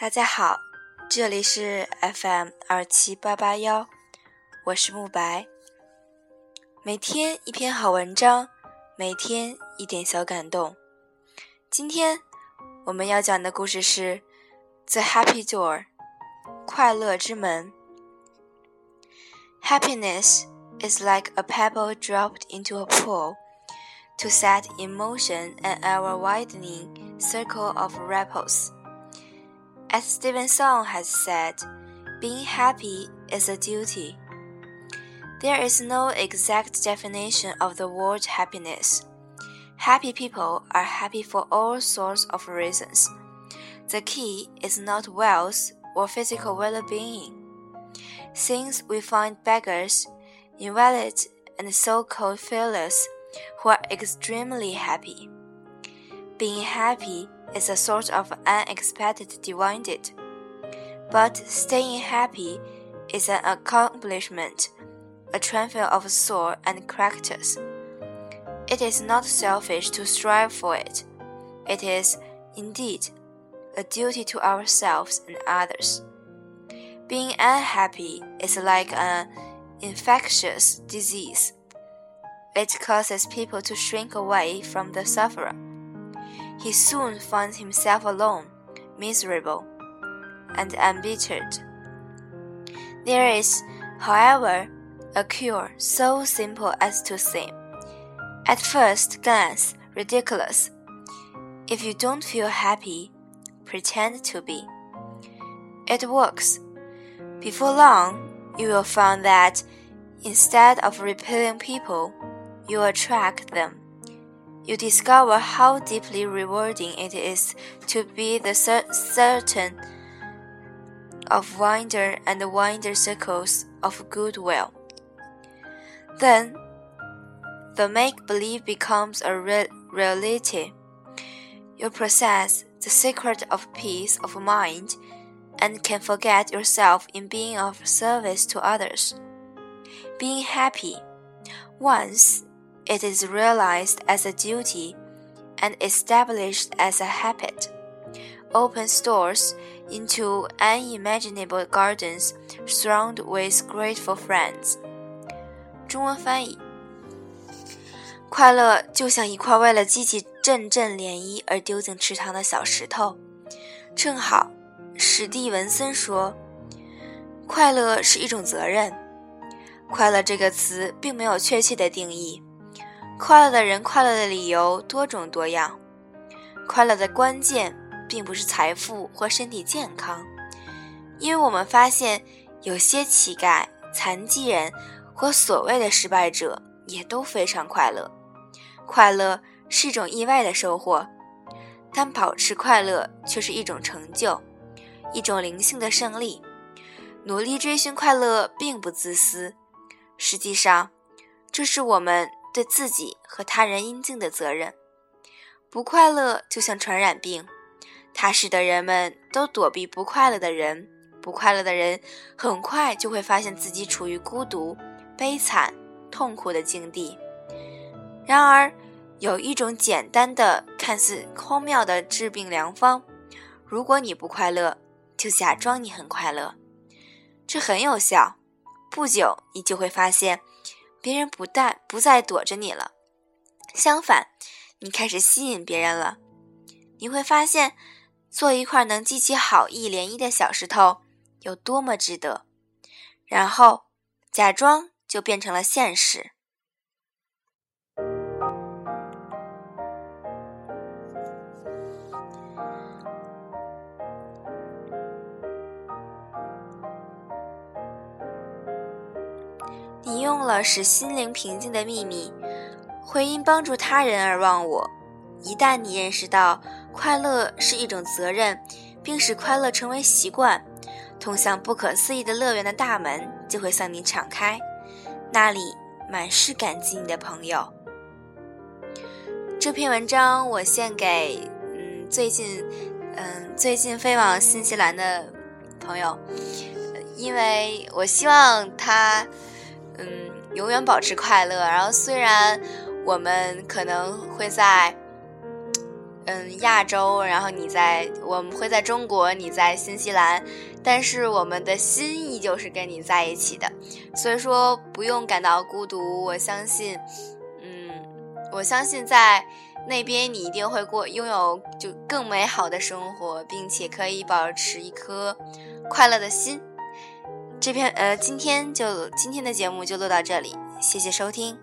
大家好，这里是 FM 二七八八幺，我是慕白。每天一篇好文章，每天一点小感动。今天我们要讲的故事是《The Happy Door》，快乐之门。Happiness is like a pebble dropped into a pool to set in motion an ever widening circle of ripples. As Stephen Song has said, being happy is a duty. There is no exact definition of the word happiness. Happy people are happy for all sorts of reasons. The key is not wealth or physical well being. Since we find beggars, invalid, and so called failures who are extremely happy. Being happy is a sort of unexpected divided. But staying happy is an accomplishment, a transfer of soul and characters. It is not selfish to strive for it. It is, indeed, a duty to ourselves and others. Being unhappy is like an infectious disease. It causes people to shrink away from the sufferer. He soon finds himself alone, miserable, and embittered. There is, however, a cure so simple as to seem, at first glance, ridiculous. If you don't feel happy, pretend to be. It works. Before long, you will find that instead of repelling people, you attract them. You discover how deeply rewarding it is to be the cer certain of wider and wider circles of goodwill. Then, the make believe becomes a re reality. You possess the secret of peace of mind and can forget yourself in being of service to others. Being happy. Once it is realized as a duty and established as a habit, opens doors into unimaginable gardens thronged with grateful friends. 中文翻译：快乐就像一块为了激起阵阵涟漪而丢进池塘的小石头。正好，史蒂文森说：“快乐是一种责任。”快乐这个词并没有确切的定义。快乐的人快乐的理由多种多样。快乐的关键并不是财富或身体健康，因为我们发现有些乞丐、残疾人和所谓的失败者也都非常快乐。快乐是一种意外的收获，但保持快乐却是一种成就，一种灵性的胜利。努力追寻快乐并不自私，实际上，这是我们对自己和他人应尽的责任。不快乐就像传染病，它使得人们都躲避不快乐的人。不快乐的人很快就会发现自己处于孤独、悲惨、痛苦的境地。然而，有一种简单的、看似荒谬的治病良方：如果你不快乐，就假装你很快乐，这很有效。不久，你就会发现，别人不但不再躲着你了，相反，你开始吸引别人了。你会发现，做一块能激起好意涟漪的小石头有多么值得。然后，假装就变成了现实。你用了使心灵平静的秘密，会因帮助他人而忘我。一旦你认识到快乐是一种责任，并使快乐成为习惯，通向不可思议的乐园的大门就会向你敞开，那里满是感激你的朋友。这篇文章我献给嗯最近嗯最近飞往新西兰的朋友，因为我希望他。嗯，永远保持快乐。然后，虽然我们可能会在嗯亚洲，然后你在我们会在中国，你在新西兰，但是我们的心依旧是跟你在一起的，所以说不用感到孤独。我相信，嗯，我相信在那边你一定会过拥有就更美好的生活，并且可以保持一颗快乐的心。这篇呃，今天就今天的节目就录到这里，谢谢收听。